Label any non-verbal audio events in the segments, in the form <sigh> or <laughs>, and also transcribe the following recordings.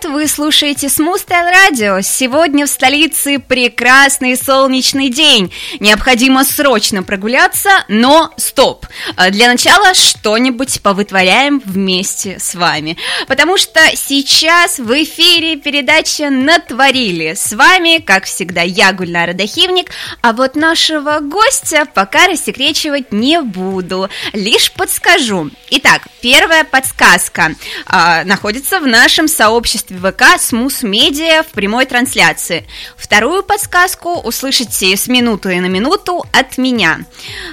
Привет! Вы слушаете Style Radio. Сегодня в столице прекрасный солнечный день. Необходимо срочно прогуляться, но стоп! А для начала что-нибудь повытворяем вместе с вами. Потому что сейчас в эфире передача «Натворили». С вами, как всегда, я, Гульнара Дахивник, а вот нашего гостя пока рассекречивать не буду, лишь подскажу. Итак, первая подсказка э, находится в нашем сообществе ВК Смус Медиа в прямой трансляции. Вторую подсказку услышите с минуты на минуту от меня.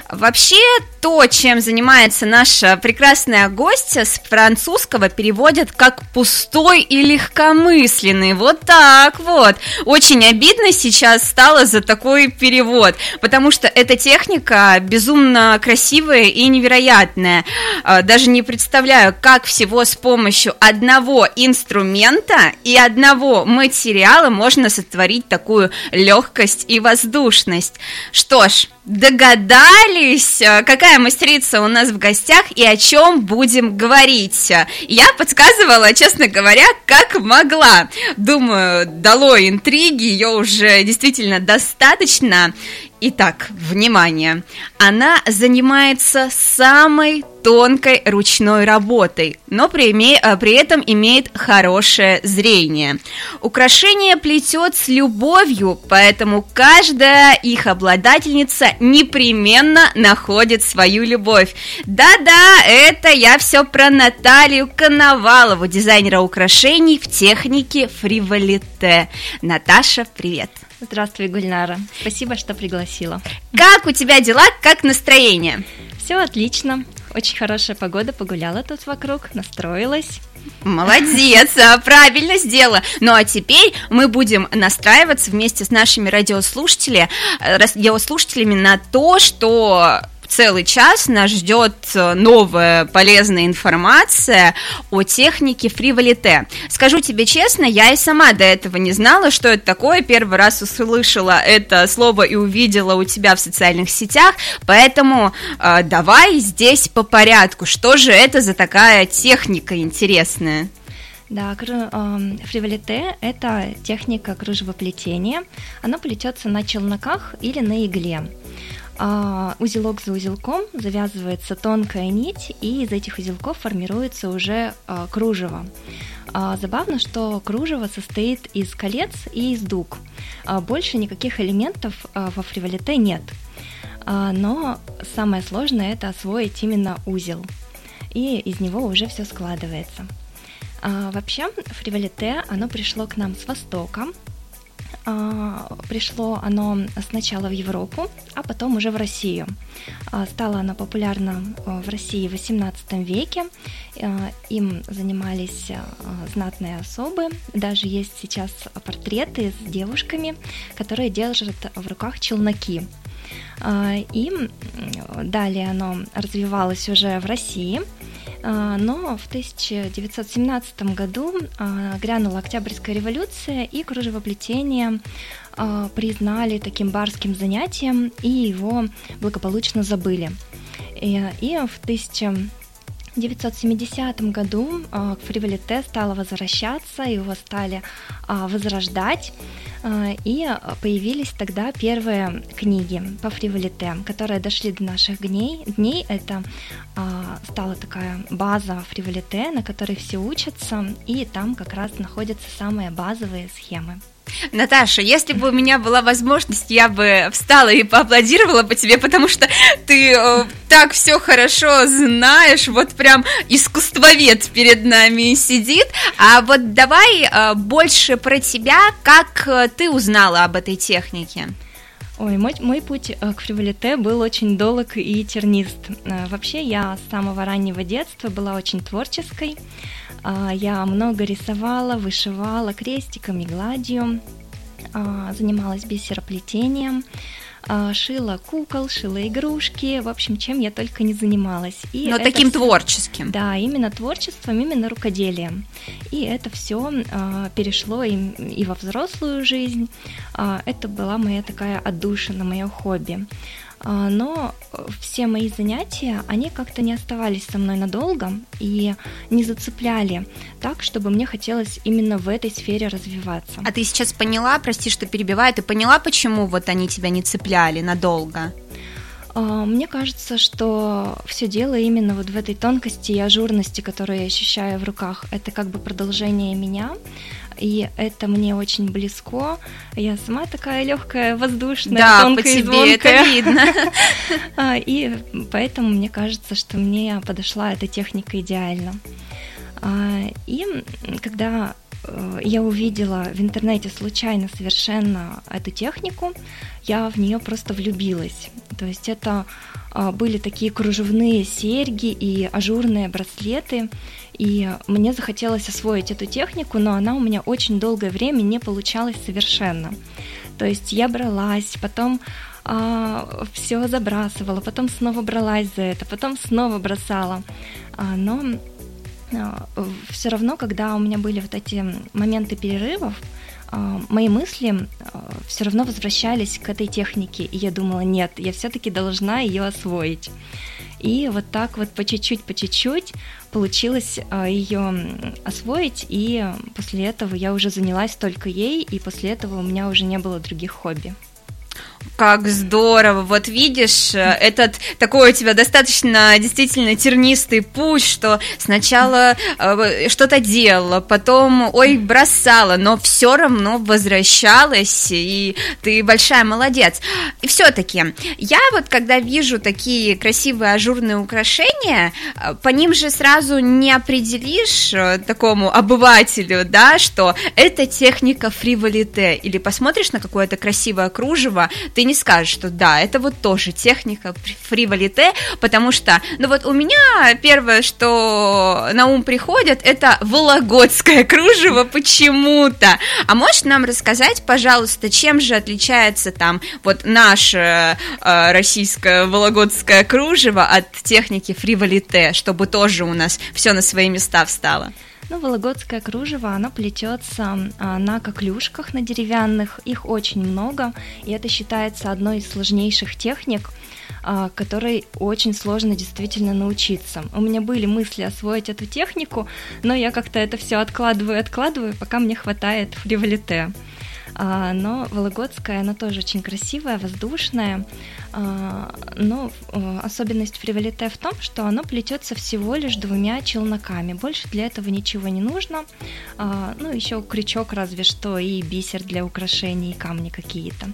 Вообще, то, чем занимается наша прекрасная гостья, с французского переводят как «пустой и легкомысленный». Вот так вот. Очень обидно сейчас стало за такой перевод, потому что эта техника безумно красивая и невероятная. А, даже не представляю, как всего с помощью одного инструмента и одного материала можно сотворить такую легкость и воздушность. Что ж, догадались, э, какая мастерица у нас в гостях и о чем будем говорить. Я подсказывала, честно говоря, как могла. Думаю, дало интриги, ее уже действительно достаточно. Итак, внимание! Она занимается самой тонкой ручной работой, но при, э, при этом имеет хорошее зрение. Украшение плетет с любовью, поэтому каждая их обладательница непременно находит свою любовь. Да-да, это я все про Наталью Коновалову, дизайнера украшений в технике фриволите. Наташа, привет! Здравствуй, Гульнара. Спасибо, что пригласила. Как у тебя дела, как настроение? Все отлично. Очень хорошая погода, погуляла тут вокруг, настроилась. Молодец, а, правильно сделала. Ну а теперь мы будем настраиваться вместе с нашими радиослушателями, э, радиослушателями на то, что целый час нас ждет э, новая полезная информация о технике фривалите. Скажу тебе честно, я и сама до этого не знала, что это такое. Первый раз услышала это слово и увидела у тебя в социальных сетях, поэтому э, давай здесь по порядку. Что же это за такая техника интересная? Да, эм, фривалите – это техника кружевоплетения. Она плетется на челноках или на игле узелок за узелком завязывается тонкая нить, и из этих узелков формируется уже а, кружево. А, забавно, что кружево состоит из колец и из дуг. А, больше никаких элементов а, во фриволите нет. А, но самое сложное это освоить именно узел, и из него уже все складывается. А, вообще, фриволите, оно пришло к нам с Востока, а, пришло оно сначала в Европу, а потом уже в Россию. А, стало оно популярно а, в России в XVIII веке. Им занимались знатные особы. Даже есть сейчас портреты с девушками, которые держат в руках челноки. И далее оно развивалось уже в России – а, но в 1917 году а, грянула Октябрьская революция, и кружевоплетение а, признали таким барским занятием, и его благополучно забыли. И, в 1970 году фриволите стало возвращаться, его стали возрождать. А, и появились тогда первые книги по фриволите, которые дошли до наших дней. дней. Это а, стала такая база фриволите, на которой все учатся, и там как раз находятся самые базовые схемы. Наташа, если бы у меня была возможность, я бы встала и поаплодировала бы тебе, потому что ты э, так все хорошо знаешь, вот прям искусствовед перед нами сидит. А вот давай э, больше про тебя, как э, ты узнала об этой технике. Ой, мой, мой путь э, к фриволите был очень долг и тернист. Э, вообще я с самого раннего детства была очень творческой. А, я много рисовала, вышивала крестиками, гладью, а, занималась бисероплетением. а, шила кукол, шила игрушки, в общем, чем я только не занималась. И Но таким все... творческим. Да, именно творчеством, именно рукоделием. И это все перешло и, и во взрослую жизнь. Это была моя такая отдушина, мое хобби. А, но все мои занятия, они как-то не оставались со мной надолго и не зацепляли так, чтобы мне хотелось именно в этой сфере развиваться. А ты сейчас поняла, прости, что перебиваю, ты поняла, почему вот они тебя не цепляли надолго? А, мне кажется, что все дело именно вот в этой тонкости и ажурности, которую я ощущаю в руках. Это как бы продолжение меня и это мне очень близко. Я сама такая легкая, воздушная, да, тонкая по тебе это <laughs> видно. А, и поэтому мне кажется, что мне подошла эта техника идеально. А, и когда э, я увидела в интернете случайно совершенно эту технику, я в нее просто влюбилась. То есть это а, были такие кружевные серьги и ажурные браслеты, и мне захотелось освоить эту технику, но она у меня очень долгое время не получалась совершенно. То есть я бралась, потом а, все забрасывала, потом снова бралась за это, потом снова бросала. А, но а, все равно, когда у меня были вот эти моменты перерывов, а, мои мысли а, все равно возвращались к этой технике, и я думала, нет, я все-таки должна ее освоить. И вот так вот по чуть-чуть, по чуть-чуть получилось а, ее освоить, и после этого я уже занялась только ей, и после этого у меня уже не было других хобби. Как здорово! Вот видишь, э, этот такой у тебя достаточно действительно тернистый путь, что сначала э, что-то делала, потом, ой, бросала, но все равно возвращалась, и ты большая молодец. И все-таки, я вот когда вижу такие красивые ажурные украшения, э, по ним же сразу не определишь э, такому обывателю, да, что это техника фриволите, или посмотришь на какое-то красивое кружево, ты не скажешь, что да, это вот тоже техника фриволите, потому что, ну вот у меня первое, что на ум приходит, это вологодское <laughs> кружево почему-то. А можешь нам рассказать, пожалуйста, чем же отличается там вот наше э, российское вологодское кружево от техники фриволите, чтобы тоже у нас все на свои места встало? Ну, вологодское кружево, оно плетется а, на коклюшках, на деревянных, их очень много, и это считается одной из сложнейших техник, а, которой очень сложно действительно научиться. У меня были мысли освоить эту технику, но я как-то это все откладываю, откладываю, пока мне хватает фриволите. А, но Вологодская, она тоже очень красивая, воздушная, а, но э, особенность фриволите в том, что оно плетется всего лишь двумя челноками. Больше для этого ничего не нужно. А, ну, еще крючок разве что и бисер для украшений, камни какие-то.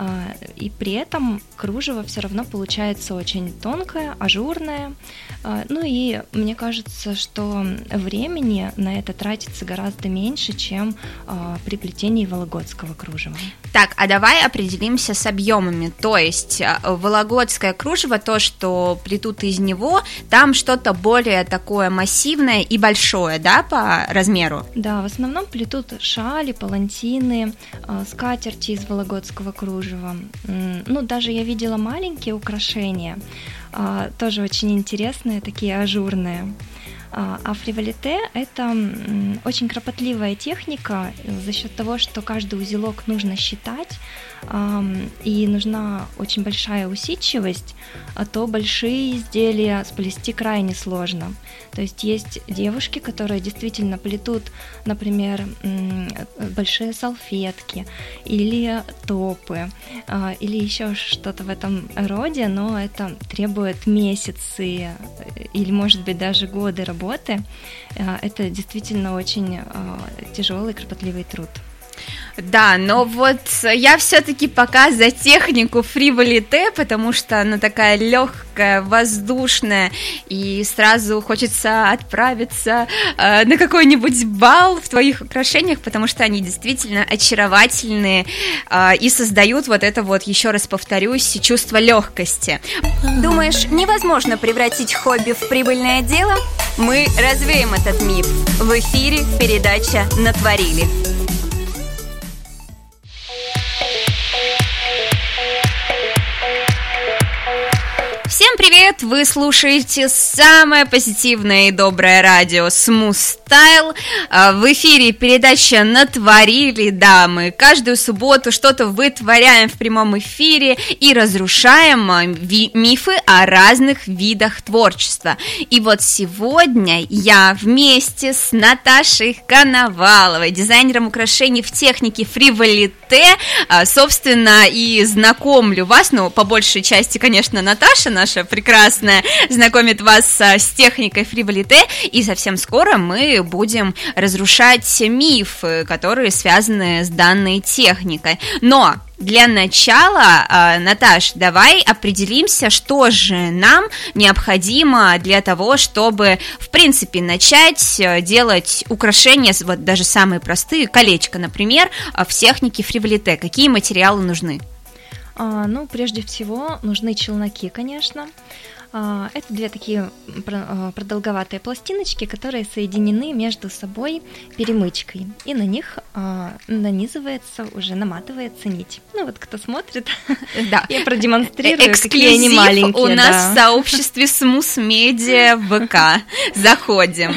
А, и при этом кружево все равно получается очень тонкое, ажурное. А, ну и мне кажется, что времени на это тратится гораздо меньше, чем а, при плетении вологодского кружева. Так, а давай определимся с объемами. То есть вологодское кружево, то, что плетут из него, там что-то более такое массивное и большое, да, по размеру? Да, в основном плетут шали, палантины, скатерти из вологодского кружева кружево. Ну, даже я видела маленькие украшения, а, тоже очень интересные, такие ажурные. А, а фриволите – это очень кропотливая техника за счет того, что каждый узелок нужно считать, и нужна очень большая усидчивость, а то большие изделия сплести крайне сложно. То есть есть девушки, которые действительно плетут, например, большие салфетки или топы, а, или еще что-то в этом роде, но это требует месяцы э, или, может быть, даже годы работы. Э, это действительно очень тяжелый, кропотливый труд. Да, но вот я все-таки пока за технику фриволите, потому что она такая легкая, воздушная, и сразу хочется отправиться э, на какой-нибудь бал в твоих украшениях, потому что они действительно очаровательные э, и создают вот это вот, еще раз повторюсь, чувство легкости. Думаешь, невозможно превратить хобби в прибыльное дело? Мы развеем этот миф. В эфире передача «Натворили». Привет! Вы слушаете самое позитивное и доброе радио Smooth Style. А, в эфире передача «Натворили», да, мы каждую субботу что-то вытворяем в прямом эфире и разрушаем а, мифы о разных видах творчества. И вот сегодня я вместе с Наташей Коноваловой, дизайнером украшений в технике фриволите, а, собственно, и знакомлю вас, ну, по большей части, конечно, Наташа, наша прекрасная, знакомит вас с техникой фриволите, и совсем скоро мы будем разрушать мифы, которые связаны с данной техникой. Но для начала, а, Наташ, давай определимся, что же нам необходимо для того, чтобы, в принципе, начать э, делать украшения, вот даже самые простые, колечко, например, в технике фриволите. Какие материалы нужны? А, ну, прежде всего, нужны челноки, конечно. А, это две такие а, продолговатые пластиночки, которые соединены между собой перемычкой, и на них а, нанизывается, уже наматывается нить. Ну вот кто смотрит, <laughs> да. я продемонстрирую, Эксклюзив какие они маленькие. у нас да. в сообществе Смус Медиа ВК. Заходим.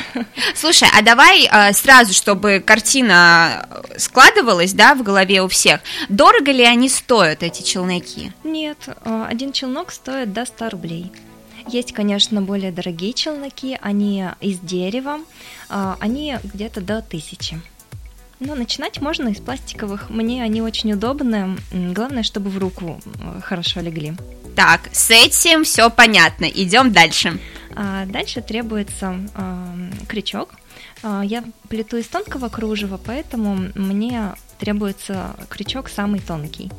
Слушай, а давай сразу, чтобы картина складывалась, да, в голове у всех, дорого ли они стоят, эти челноки? Нет, один челнок стоит до 100 рублей. Есть, конечно, более дорогие челноки, они из дерева, а, они где-то до тысячи. Но начинать можно из пластиковых. Мне они очень удобные. Главное, чтобы в руку хорошо легли. Так, с этим все понятно. Идем дальше. А дальше требуется э, крючок. Я плету из тонкого кружева, поэтому мне требуется крючок самый тонкий.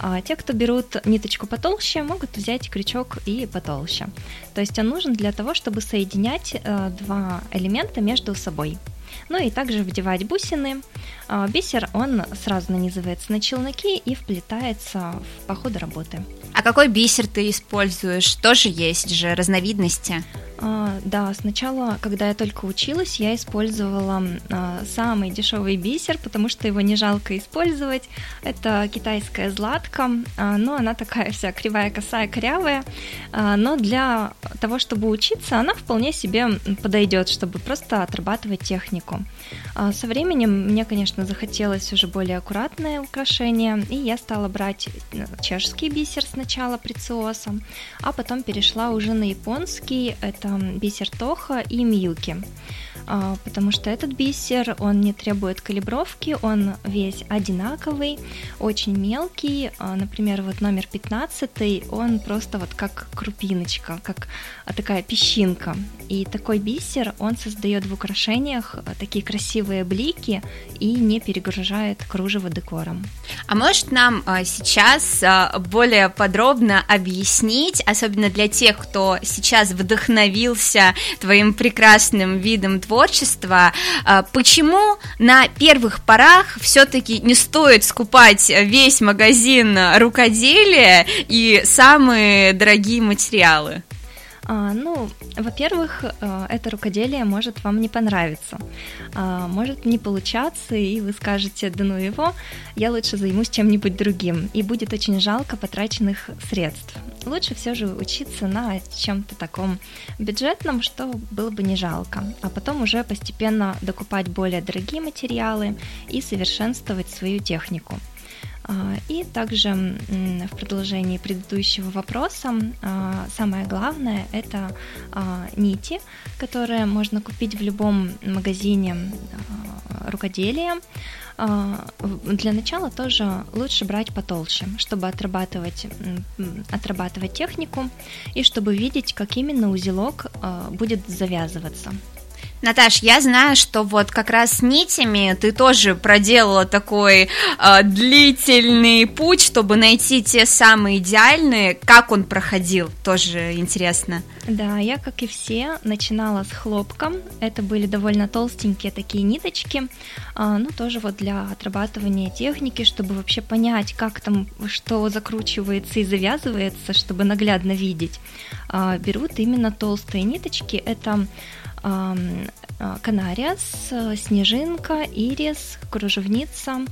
А те, кто берут ниточку потолще, могут взять крючок и потолще. То есть он нужен для того, чтобы соединять э, два элемента между собой. Ну и также вдевать бусины. А, бисер, он сразу нанизывается на челноки и вплетается в, по ходу работы. А какой бисер ты используешь? Тоже есть же разновидности. А, да, сначала, когда я только училась, я использовала а, самый дешевый бисер, потому что его не жалко использовать. Это китайская златка, а, но она такая вся кривая, косая, корявая. А, но для того, чтобы учиться, она вполне себе подойдет, чтобы просто отрабатывать технику. А, со временем мне, конечно, захотелось уже более аккуратное украшение, и я стала брать э, чешский бисер сначала прециосом, а потом перешла уже на японский. Это бисер Тоха и Мьюки. А, потому что этот бисер, он не требует калибровки, он весь одинаковый, очень мелкий, а, например, вот номер 15, он просто вот как крупиночка, как а, такая песчинка. И такой бисер, он создает в украшениях такие красивые блики и не перегружает кружево декором. А может нам сейчас более подробно объяснить, особенно для тех, кто сейчас вдохновился твоим прекрасным видом творчества, творчества. А, почему на первых порах все-таки не стоит скупать весь магазин рукоделия и самые дорогие материалы? А, ну, во-первых, а, это рукоделие может вам не понравиться, а, может не получаться, и вы скажете, да ну его, я лучше займусь чем-нибудь другим, и будет очень жалко потраченных средств. Лучше все же учиться на чем-то таком бюджетном, что было бы не жалко, а потом уже постепенно докупать более дорогие материалы и совершенствовать свою технику. А, и также в продолжении предыдущего вопроса а, самое главное это а, нити, которые можно купить в любом магазине рукоделия. Для начала тоже лучше брать потолще, чтобы отрабатывать, отрабатывать технику и чтобы видеть, как именно узелок будет завязываться. Наташ, я знаю, что вот как раз с нитями ты тоже проделала такой э, длительный путь, чтобы найти те самые идеальные. Как он проходил, тоже интересно. Да, я, как и все, начинала с хлопком. Это были довольно толстенькие такие ниточки, э, ну тоже вот для отрабатывания техники, чтобы вообще понять, как там что закручивается и завязывается, чтобы наглядно видеть. Э, берут именно толстые ниточки. Это Канариас, Снежинка, Ирис, Кружевница,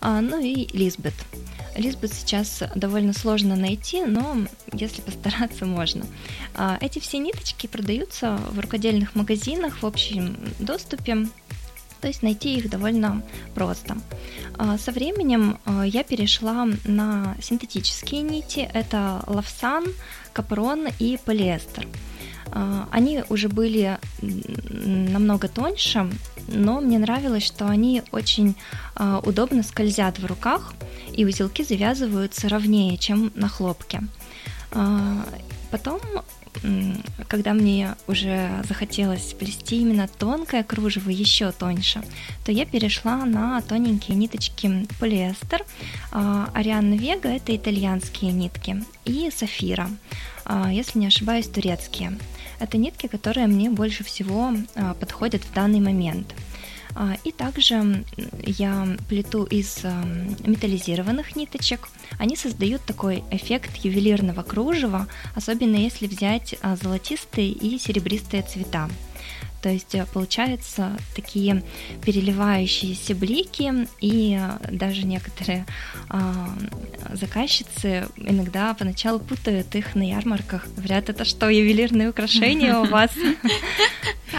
ну и Лизбет. Лизбет сейчас довольно сложно найти, но если <laughs> постараться, можно. Эти все ниточки продаются в рукодельных магазинах в общем доступе, то есть найти их довольно просто. Со временем я перешла на синтетические нити, это лавсан, капрон и полиэстер. Они уже были намного тоньше, но мне нравилось, что они очень удобно скользят в руках, и узелки завязываются ровнее, чем на хлопке. Потом когда мне уже захотелось плести именно тонкое кружево еще тоньше, то я перешла на тоненькие ниточки полиэстер. Арианна Вега – это итальянские нитки, и Сафира, а, если не ошибаюсь, турецкие. Это нитки, которые мне больше всего а, подходят в данный момент – а, и также я плету из металлизированных ниточек. Они создают такой эффект ювелирного кружева, особенно если взять а, золотистые и серебристые цвета. То есть э, получаются такие переливающиеся блики, и э, даже некоторые э, заказчицы иногда поначалу путают их на ярмарках. Говорят, это что, ювелирные украшения у <laughs> вас?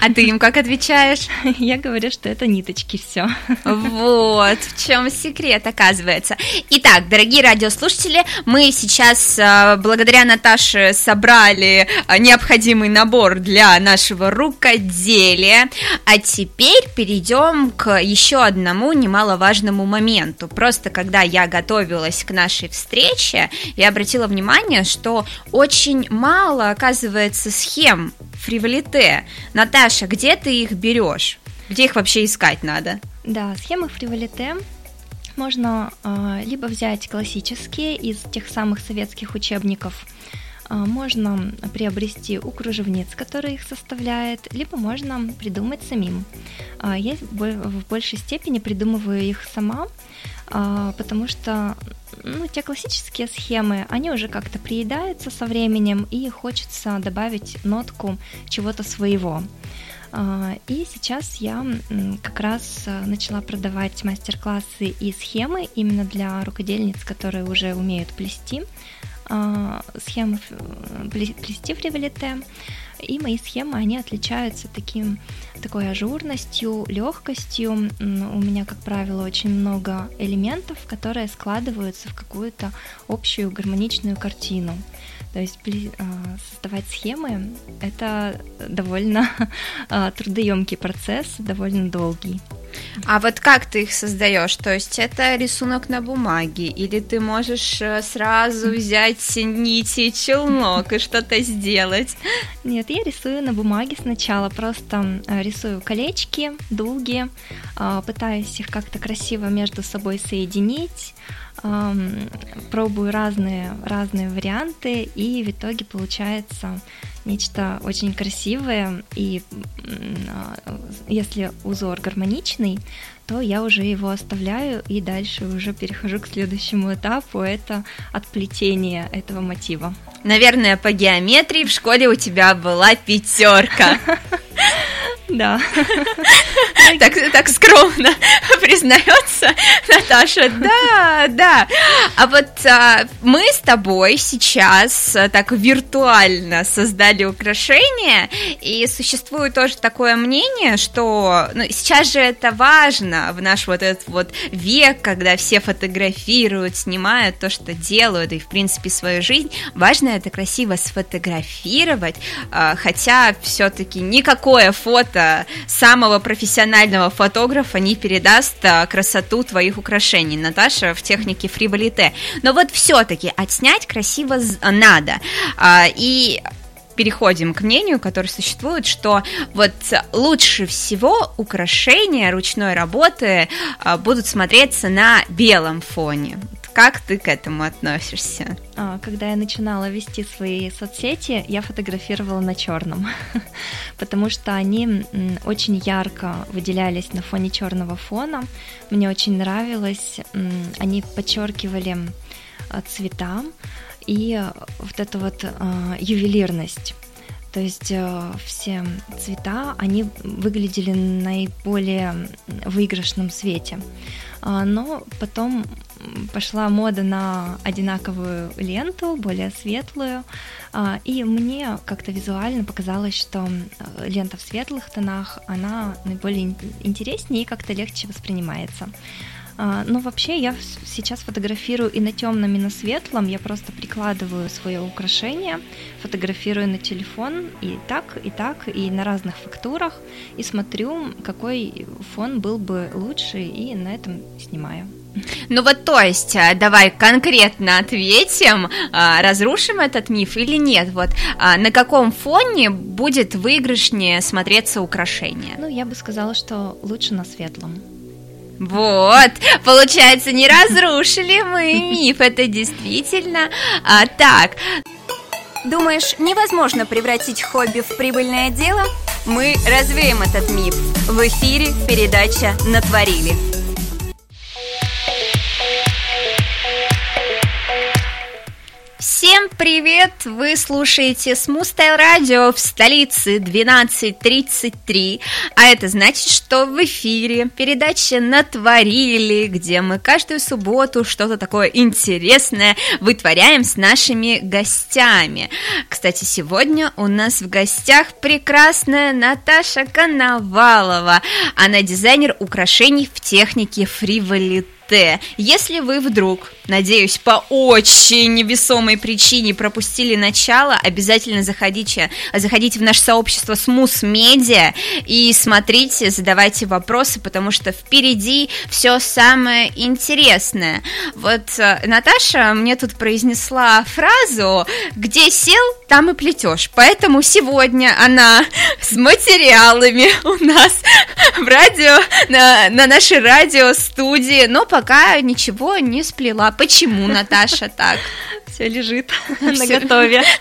А ты им как отвечаешь? <laughs> Я говорю, что это ниточки, все. Вот, в чем секрет, оказывается. Итак, дорогие радиослушатели, мы сейчас благодаря Наташе собрали необходимый набор для нашего рукоделия изделия. А теперь перейдем к еще одному немаловажному моменту. Просто когда я готовилась к нашей встрече, я обратила внимание, что очень мало, оказывается, схем фриволите. Наташа, где ты их берешь? Где их вообще искать надо? Да, схемы фриволите можно э, либо взять классические из тех самых советских учебников, можно приобрести у кружевниц, которые их составляют, либо можно придумать самим. А, я в большей степени придумываю их сама, а, потому что ну, те классические схемы, они уже как-то приедаются со временем, и хочется добавить нотку чего-то своего. И сейчас я как раз начала продавать мастер-классы и схемы именно для рукодельниц, которые уже умеют плести. А, схемы плести в ревелите. И мои схемы, они отличаются таким, такой ажурностью, легкостью. У меня, как правило, очень много элементов, которые складываются в какую-то общую гармоничную картину. То есть а, создавать схемы — это довольно <laughs> а, трудоемкий процесс, довольно долгий. А вот как ты их создаешь? То есть это рисунок на бумаге, или ты можешь э, сразу взять нити и челнок и что-то сделать? <laughs> Нет, я рисую на бумаге сначала, просто э, рисую колечки, дуги, а, пытаюсь их как-то красиво между собой соединить, пробую разные, разные варианты, и в итоге получается нечто очень красивое, и а, если узор гармоничный, то я уже его оставляю и дальше уже перехожу к следующему этапу, это отплетение этого мотива. Наверное, по геометрии в школе у тебя была пятерка. <laughs> Да. <laughs> Так, так скромно <laughs> признается Наташа. Да, да. А вот а, мы с тобой сейчас а, так виртуально создали украшение, и существует тоже такое мнение, что ну, сейчас же это важно в наш вот этот вот век, когда все фотографируют, снимают то, что делают, и в принципе свою жизнь. Важно это красиво сфотографировать, а, хотя все-таки никакое фото самого профессионального фотографа не передаст а, красоту твоих украшений. Наташа в технике фриболите. Но вот все-таки отснять красиво надо. А, и переходим к мнению, которое существует, что вот лучше всего украшения ручной работы а, будут смотреться на белом фоне. Как ты к этому относишься? А, когда я начинала вести свои соцсети, я фотографировала на черном, <laughs> потому что они очень ярко выделялись на фоне черного фона. Мне очень нравилось, они подчеркивали а, цвета и вот эту вот а, ювелирность. То есть э, все цвета, они выглядели наиболее выигрышном свете. А, но потом пошла мода на одинаковую ленту, более светлую, а, и мне как-то визуально показалось, что лента в светлых тонах, она наиболее интереснее и как-то легче воспринимается. А, но вообще я сейчас фотографирую и на темном, и на светлом. Я просто прикладываю свое украшение, фотографирую на телефон и так, и так, и на разных фактурах, и смотрю, какой фон был бы лучше, и на этом снимаю. Ну вот, то есть, а, давай конкретно ответим, а, разрушим этот миф или нет? Вот на каком фоне будет выигрышнее смотреться украшение? Ну, я бы сказала, что лучше на светлом. Вот, получается, не разрушили мы миф, это действительно а, так. Думаешь, невозможно превратить хобби в прибыльное дело? Мы развеем этот миф. В эфире передача «Натворили». Всем привет! Вы слушаете Style Radio в столице 12.33, а это значит, что в эфире передача «Натворили», где мы каждую субботу что-то такое интересное вытворяем с нашими гостями. Кстати, сегодня у нас в гостях прекрасная Наташа Коновалова. Она дизайнер украшений в технике фриволит Т. Если вы вдруг, надеюсь, по очень невесомой причине пропустили начало, обязательно заходите, заходите в наше сообщество Смус Медиа и смотрите, задавайте вопросы, потому что впереди все самое интересное. Вот э, Наташа мне тут произнесла фразу «Где сел, там и плетешь». Поэтому сегодня она с материалами у нас в радио, на, на нашей радиостудии, но пока ничего не сплела. Почему, Наташа, так? Все лежит на готове. <laughs>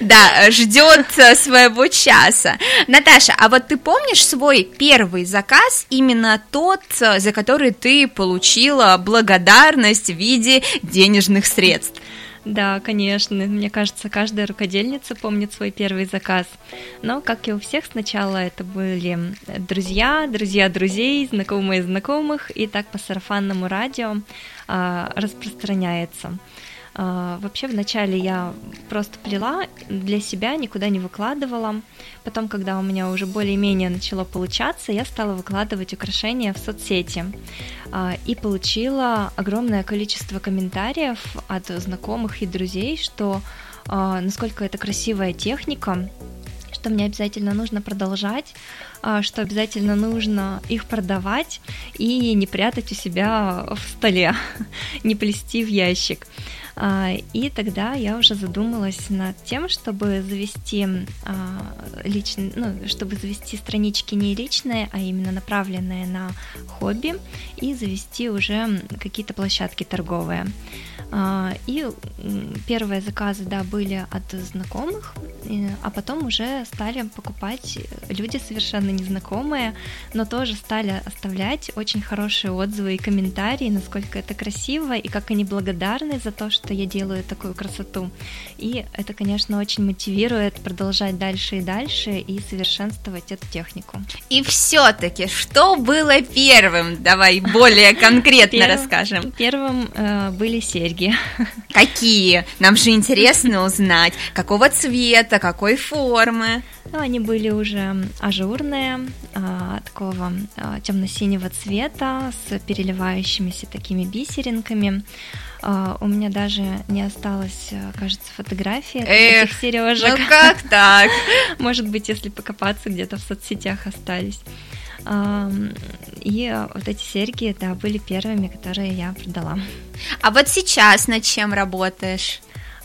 Да, ждет э, своего часа. Наташа, а вот ты помнишь свой первый заказ, именно тот, э, за который ты получила благодарность в виде денежных средств? Да, конечно. Мне кажется, каждая рукодельница помнит свой первый заказ. Но, как и у всех, сначала это были друзья, друзья друзей, знакомые знакомых, и так по сарафанному радио а, распространяется. А, вообще вначале я просто плела для себя, никуда не выкладывала. Потом, когда у меня уже более-менее начало получаться, я стала выкладывать украшения в соцсети. А, и получила огромное количество комментариев от знакомых и друзей, что а, насколько это красивая техника, что мне обязательно нужно продолжать, что обязательно нужно их продавать и не прятать у себя в столе, <laughs> не плести в ящик. А, и тогда я уже задумалась над тем, чтобы завести а, личный, ну, чтобы завести странички не личные, а именно направленные на хобби, и завести уже какие-то площадки торговые. А, и первые заказы, да, были от знакомых, а потом уже стали покупать люди совершенно незнакомые, но тоже стали оставлять очень хорошие отзывы и комментарии, насколько это красиво и как они благодарны за то, что я делаю такую красоту. И это, конечно, очень мотивирует продолжать дальше и дальше и совершенствовать эту технику. И все-таки, что было первым? Давай более конкретно расскажем. Первым э, были серьги. Какие? Нам же интересно узнать, какого цвета, какой формы. Ну, они были уже ажурные, а, такого а, темно-синего цвета, с переливающимися такими бисеринками. А, у меня даже не осталось, а, кажется, фотографии Эх, этих сережек. Ну как так? <laughs> Может быть, если покопаться, где-то в соцсетях остались. И вот эти серьги, да, были первыми, которые я продала. А вот сейчас над чем работаешь?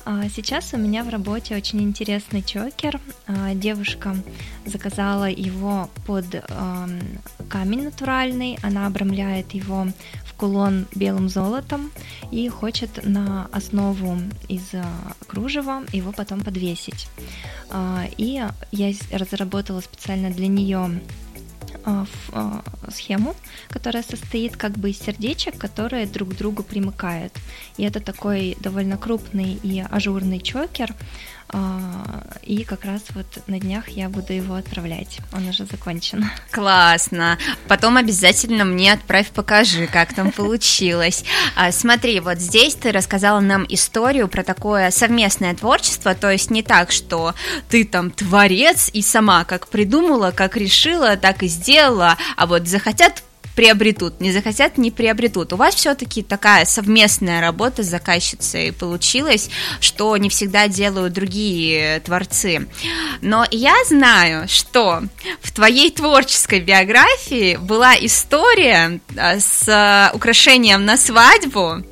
А, сейчас у меня в работе очень интересный чокер. А, девушка заказала его под камень натуральный. Она обрамляет его в кулон белым золотом и хочет на основу из кружева его потом подвесить. И я разработала специально для нее а, а, схему, которая состоит как бы из сердечек, которые друг к другу примыкают. И это такой довольно крупный и ажурный чокер. А, и как раз вот на днях я буду его отправлять. Он уже закончен. Классно. Потом обязательно мне отправь, покажи, как там <laughs> получилось. А, смотри, вот здесь ты рассказала нам историю про такое совместное творчество, то есть не так, что ты там творец и сама как придумала, как решила, так и сделала, а вот захотят приобретут, не захотят, не приобретут. У вас все-таки такая совместная работа с заказчицей получилась, что не всегда делают другие творцы. Но я знаю, что в твоей творческой биографии была история а, с украшением на свадьбу,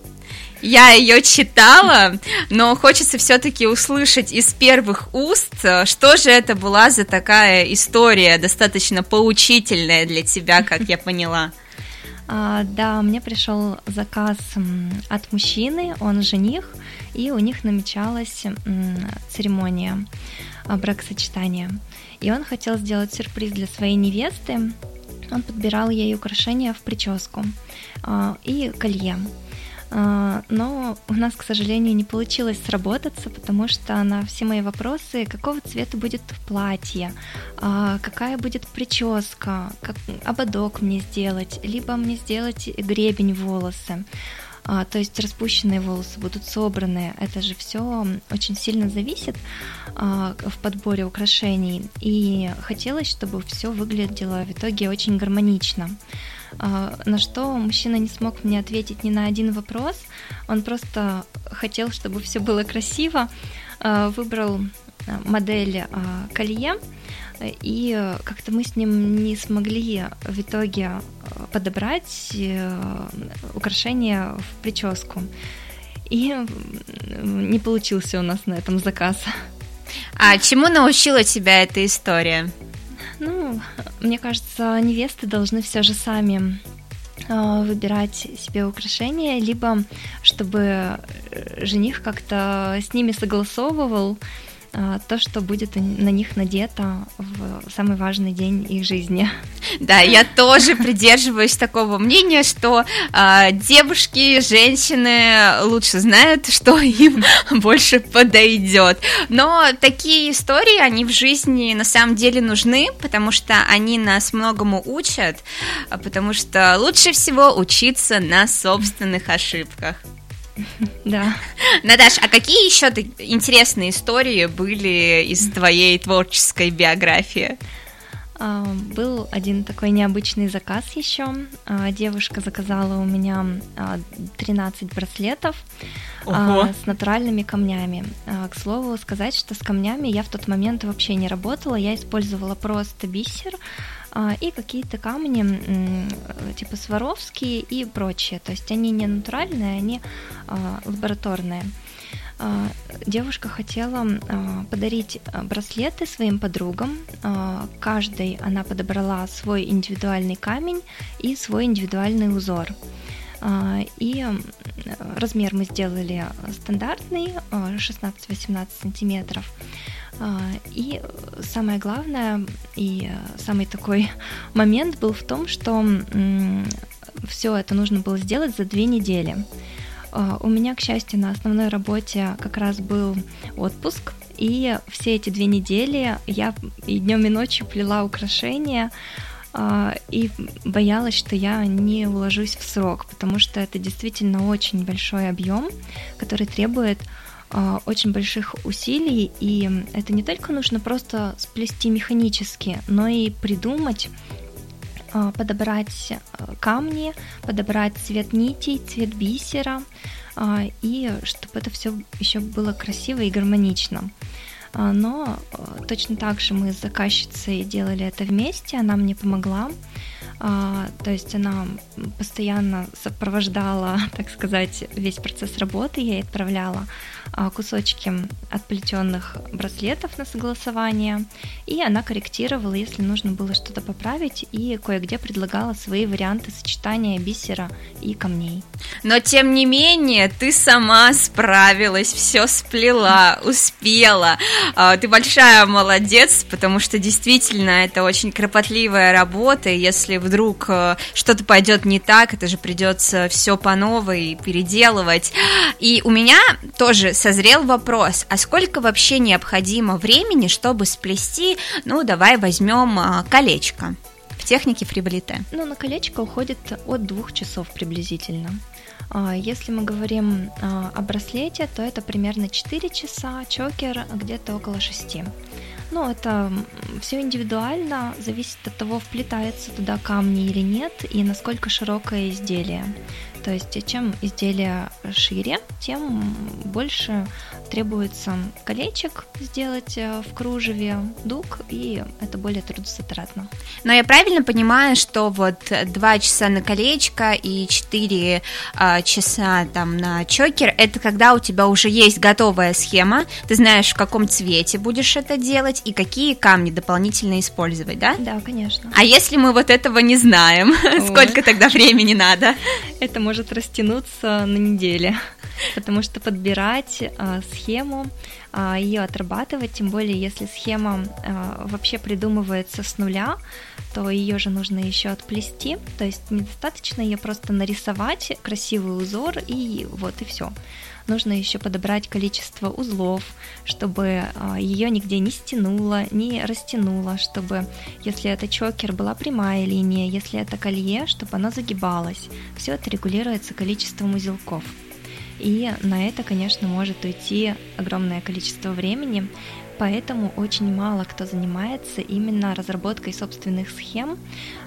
я ее читала, но хочется все-таки услышать из первых уст, что же это была за такая история, достаточно поучительная для тебя, как я поняла. А, да, мне пришел заказ от мужчины, он жених, и у них намечалась церемония а, бракосочетания. И он хотел сделать сюрприз для своей невесты. Он подбирал ей украшения в прическу а, и колье. А, но у нас, к сожалению, не получилось сработаться, потому что на все мои вопросы, какого цвета будет платье, а, какая будет прическа, как ободок мне сделать, либо мне сделать гребень волосы, а, то есть распущенные волосы будут собраны. Это же все очень сильно зависит в подборе украшений. И хотелось, чтобы все выглядело в итоге очень гармонично. А, на что мужчина не смог мне ответить ни на один вопрос. Он просто хотел, чтобы все было красиво, а, выбрал а, модель колье, и как-то мы с ним не смогли в итоге подобрать э, украшение в прическу. И не получился у нас на этом заказ. А чему научила тебя эта история? Ну, мне кажется, невесты должны все же сами а, выбирать себе украшения, либо чтобы э, жених как-то с ними согласовывал, то, что будет на них надето в самый важный день их жизни. Да, я тоже придерживаюсь такого мнения, что э, девушки, женщины лучше знают, что им <laughs> больше подойдет. Но такие истории, они в жизни на самом деле нужны, потому что они нас многому учат, потому что лучше всего учиться на собственных ошибках. Да. <laughs> Наташ, а какие еще интересные истории были из твоей творческой биографии? А, был один такой необычный заказ еще. А, девушка заказала у меня 13 а, браслетов Ого. с натуральными камнями. К слову сказать, что с камнями я в тот момент вообще не работала, я использовала просто бисер, и какие-то камни типа Сваровские и прочие. То есть они не натуральные, они а, лабораторные. А, девушка хотела подарить браслеты своим подругам. Каждой она подобрала свой индивидуальный камень и свой индивидуальный узор. И размер мы сделали стандартный, 16-18 сантиметров. А, и самое главное и самый такой <laughs> момент был в том, что все это нужно было сделать за две недели. А, у меня, к счастью, на основной работе как раз был отпуск, и все эти две недели я и днем и ночью плела украшения, а, и боялась, что я не уложусь в срок, потому что это действительно очень большой объем, который требует очень больших усилий, и это не только нужно просто сплести механически, но и придумать а, подобрать а, камни, подобрать цвет нитей, цвет бисера, и чтобы это все еще было красиво и гармонично. Но точно так же мы с заказчицей делали это вместе, она мне помогла, то есть она постоянно сопровождала, <laughs> так сказать, весь процесс работы, я ей отправляла а, кусочки отплетенных браслетов на согласование, и она корректировала, если нужно было что-то поправить, и кое-где предлагала свои варианты сочетания бисера и камней. Но тем не менее, ты сама справилась, все сплела, успела. а, ты большая молодец, потому что действительно это очень кропотливая работа, и если вдруг э, что-то пойдет не так, это же придется все по новой переделывать. И у меня тоже созрел вопрос, а сколько вообще необходимо времени, чтобы сплести, ну, давай возьмем а, колечко в технике фриболите? Ну, на колечко уходит от двух часов приблизительно. А, если мы говорим а, о браслете, то это примерно 4 часа, чокер где-то около 6. Ну, это все индивидуально, зависит от того, вплетается туда камни или нет, и насколько широкое изделие. То есть чем изделие шире, тем больше требуется колечек сделать э, в кружеве, дуг, и это более трудозатратно. Но я правильно понимаю, что вот 2 часа на колечко и 4 а, часа там на чокер, это когда у тебя уже есть готовая схема, ты знаешь, в каком цвете будешь это делать и какие камни дополнительно использовать, да? Да, конечно. А если мы вот этого не знаем, <laughs> сколько тогда времени надо? Это может растянуться на неделе, <laughs> потому что подбирать а, схему, а, ее отрабатывать, тем более если схема а, вообще придумывается с нуля, то ее же нужно еще отплести, то есть недостаточно ее просто нарисовать красивый узор и вот и все. Нужно еще подобрать количество узлов, чтобы ее нигде не стянуло, не растянуло, чтобы, если это чокер, была прямая линия, если это колье, чтобы она загибалась. Все это регулируется количеством узелков. И на это, конечно, может уйти огромное количество времени, поэтому очень мало кто занимается именно разработкой собственных схем.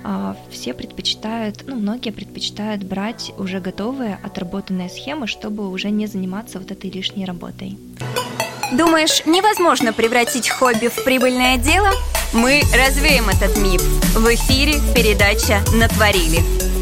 А, все предпочитают, ну, многие предпочитают брать уже готовые, отработанные схемы, чтобы уже не заниматься вот этой лишней работой. Думаешь, невозможно превратить хобби в прибыльное дело? Мы развеем этот миф. В эфире передача «Натворили».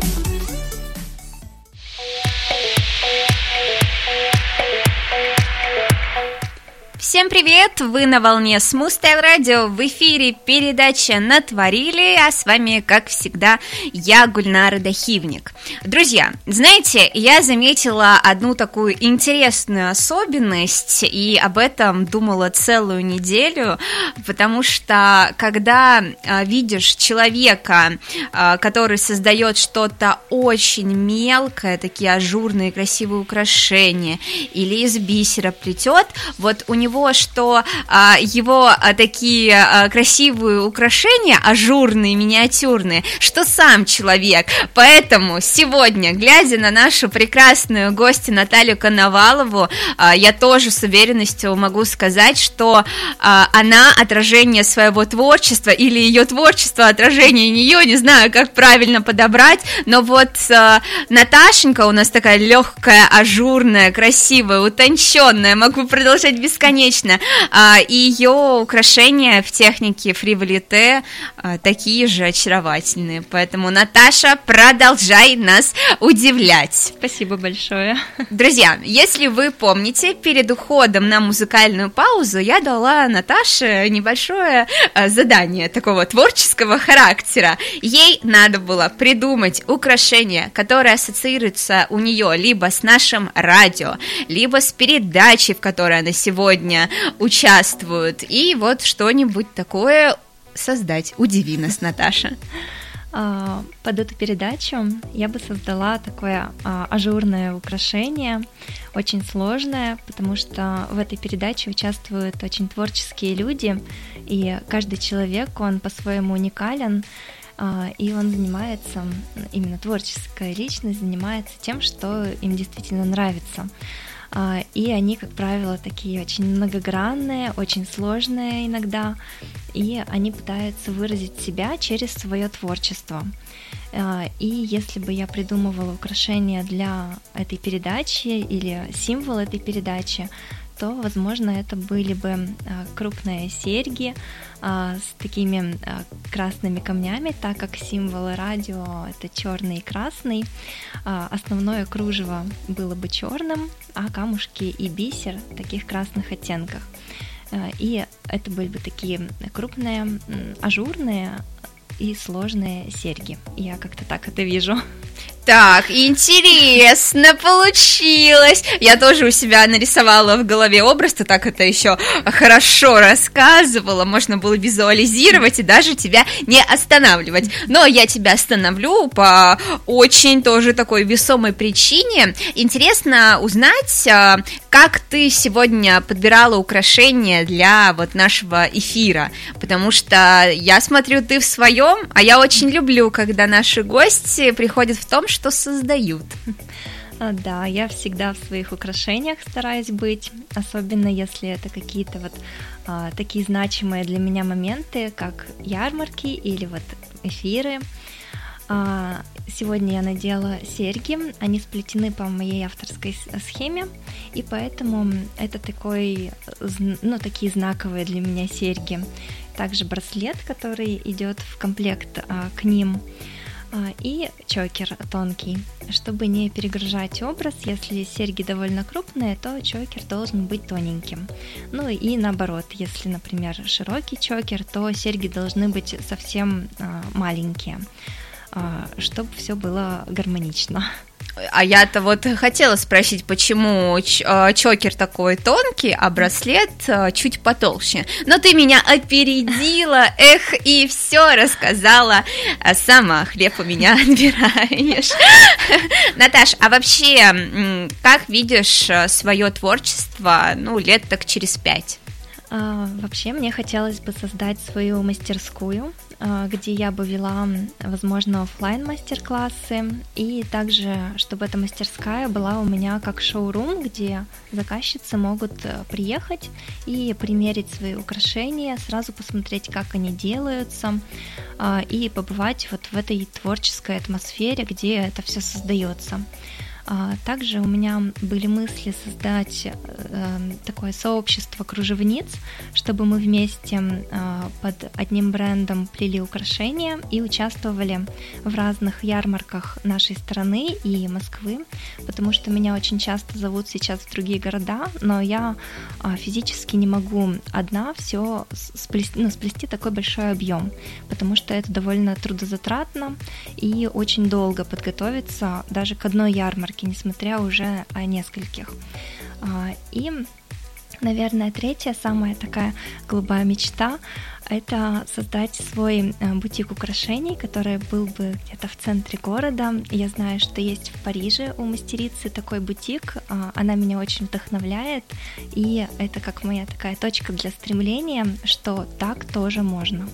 Всем привет! Вы на волне Смустайл Радио. В эфире передача «Натворили», а с вами, как всегда, я, Гульнара Дахивник. Друзья, знаете, я заметила одну такую интересную особенность, и об этом думала целую неделю, потому что, когда а, видишь человека, а, который создает что-то очень мелкое, такие ажурные красивые украшения, или из бисера плетет, вот у него что а, его а, такие а, красивые украшения, ажурные, миниатюрные, что сам человек. Поэтому сегодня, глядя на нашу прекрасную гостью Наталью Коновалову, а, я тоже с уверенностью могу сказать, что а, она отражение своего творчества или ее творчество отражение нее, не знаю, как правильно подобрать, но вот а, Наташенька у нас такая легкая, ажурная, красивая, утонченная, могу продолжать бесконечно Отлично. А, и ее украшения в технике фриволите а, такие же очаровательные. Поэтому, Наташа, продолжай нас удивлять. Спасибо большое. Друзья, если вы помните, перед уходом на музыкальную паузу я дала Наташе небольшое а, задание такого творческого характера. Ей надо было придумать украшение, которое ассоциируется у нее либо с нашим радио, либо с передачей, в которой она сегодня участвуют. И вот что-нибудь такое создать. Удиви нас, Наташа. А, под эту передачу я бы создала такое а, ажурное украшение, очень сложное, потому что в этой передаче участвуют очень творческие люди, и каждый человек, он по-своему уникален, а, и он занимается, именно творческая личность занимается тем, что им действительно нравится. А, и они, как правило, такие очень многогранные, очень сложные иногда, и они пытаются выразить себя через свое творчество. А, и если бы я придумывала украшения для этой передачи или символ этой передачи, то, возможно, это были бы а, крупные серьги а, с такими а, красными камнями, так как символы радио это черный и красный. Основное кружево было бы черным, а камушки и бисер в таких красных оттенках. И это были бы такие крупные, ажурные и сложные серьги. Я как-то так это вижу. Так, интересно получилось. Я тоже у себя нарисовала в голове образ, ты так это еще хорошо рассказывала, можно было визуализировать и даже тебя не останавливать. Но я тебя остановлю по очень тоже такой весомой причине. Интересно узнать, а, как ты сегодня подбирала украшения для вот нашего эфира, потому что я смотрю, ты в своем, а я очень люблю, когда наши гости приходят в том, что создают. А, да, я всегда в своих украшениях стараюсь быть, особенно если это какие-то вот а, такие значимые для меня моменты, как ярмарки или вот эфиры. А, сегодня я надела серьги, они сплетены по моей авторской схеме, и поэтому это такой, ну, такие знаковые для меня серьги. Также браслет, который идет в комплект а, к ним. А, и чокер тонкий. Чтобы не перегружать образ, если серьги довольно крупные, то чокер должен быть тоненьким. Ну и наоборот, если, например, широкий чокер, то серьги должны быть совсем а, маленькие, а, чтобы все было гармонично. А я-то вот хотела спросить, почему э, чокер такой тонкий, а браслет э, чуть потолще. Но ты меня опередила, <laughs> эх, и все рассказала а сама. Хлеб у меня <laughs> отбираешь. <laughs> Наташ, а вообще, как видишь э, свое творчество, ну, лет так через пять? А, вообще, мне хотелось бы создать свою мастерскую, а, где я бы вела, возможно, офлайн мастер-классы, и также, чтобы эта мастерская была у меня как шоурум, где заказчицы могут э, приехать и примерить свои украшения, сразу посмотреть, как они делаются, а, и побывать вот в этой творческой атмосфере, где это все создается. А, также у меня были мысли создать э, такое сообщество кружевниц, чтобы мы вместе а, под одним брендом плели украшения и участвовали в разных ярмарках нашей страны и Москвы, потому что меня очень часто зовут сейчас в другие города, но я а, физически не могу одна все сплести, ну, сплести такой большой объем, потому что это довольно трудозатратно и очень долго подготовиться даже к одной ярмарке ярмарки, несмотря уже о нескольких. А, и, наверное, третья, самая такая голубая мечта – это создать свой э, бутик украшений, который был бы где-то в центре города. Я знаю, что есть в Париже у мастерицы такой бутик, а, она меня очень вдохновляет, и это как моя такая точка для стремления, что так тоже можно.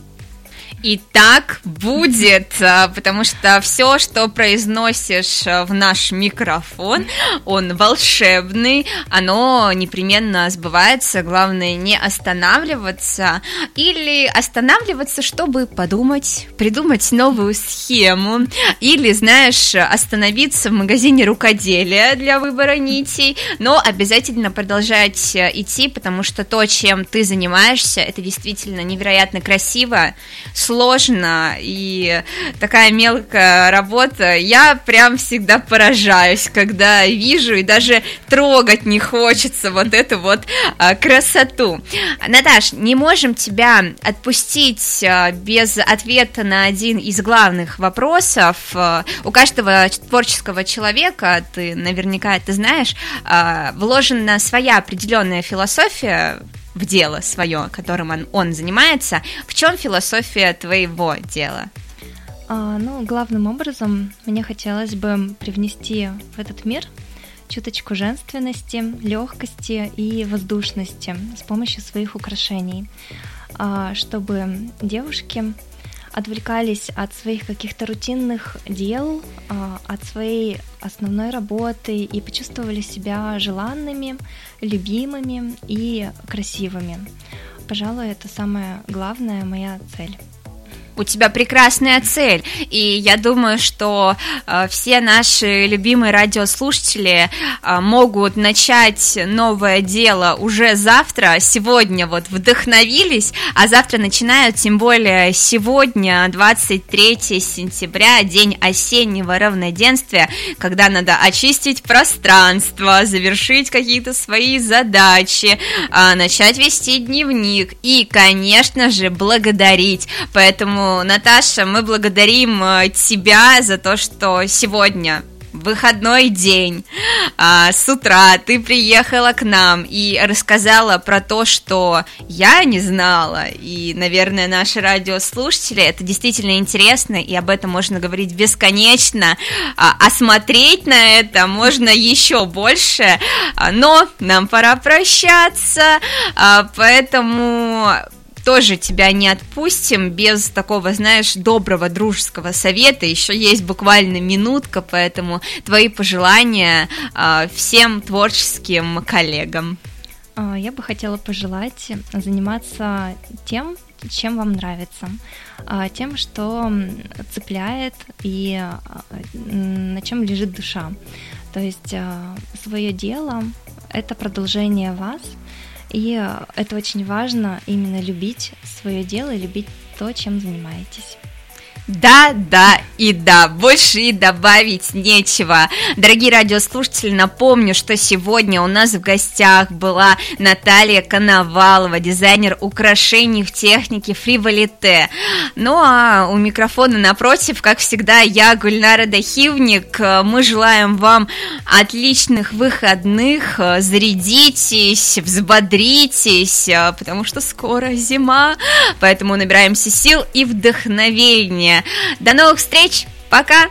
И так будет, а, потому что все, что произносишь а, в наш микрофон, он волшебный, оно непременно сбывается. Главное не останавливаться или останавливаться, чтобы подумать, придумать новую схему, или, знаешь, остановиться в магазине рукоделия для выбора нитей, но обязательно продолжать идти, потому что то, чем ты занимаешься, это действительно невероятно красиво, сложно и такая мелкая работа. Я прям всегда поражаюсь, когда вижу и даже трогать не хочется вот эту вот а, красоту. Наташ, не можем тебя отпустить а, без ответа на один из главных вопросов. А, у каждого творческого человека, ты наверняка это знаешь, вложена своя определенная философия в дело свое, которым он, он занимается. В чем философия твоего дела? А, ну, главным образом мне хотелось бы привнести в этот мир чуточку женственности, легкости и воздушности с помощью своих украшений, а, чтобы девушки отвлекались от своих каких-то рутинных дел, а, от своей основной работы и почувствовали себя желанными, любимыми и красивыми. Пожалуй, это самая главная моя цель у тебя прекрасная цель. И я думаю, что э, все наши любимые радиослушатели э, могут начать новое дело уже завтра. Сегодня вот вдохновились, а завтра начинают, тем более сегодня, 23 сентября, день осеннего равноденствия, когда надо очистить пространство, завершить какие-то свои задачи, э, начать вести дневник и, конечно же, благодарить. Поэтому Наташа, мы благодарим э, тебя за то, что сегодня выходной день, а, с утра ты приехала к нам и рассказала про то, что я не знала, и, наверное, наши радиослушатели, это действительно интересно, и об этом можно говорить бесконечно, а, а смотреть на это можно еще больше, а, но нам пора прощаться, поэтому тоже тебя не отпустим без такого, знаешь, доброго дружеского совета. Еще есть буквально минутка, поэтому твои пожелания э, всем творческим коллегам. А, я бы хотела пожелать заниматься тем, чем вам нравится, а, тем, что цепляет и на чем лежит душа. То есть свое дело – это продолжение вас – и это очень важно, именно любить свое дело и любить то, чем занимаетесь. Да, да и да, больше и добавить нечего. Дорогие радиослушатели, напомню, что сегодня у нас в гостях была Наталья Коновалова, дизайнер украшений в технике фривалите. Ну а у микрофона напротив, как всегда, я, Гульнара Дахивник. Мы желаем вам отличных выходных, зарядитесь, взбодритесь, потому что скоро зима, поэтому набираемся сил и вдохновения. До новых встреч! Пока!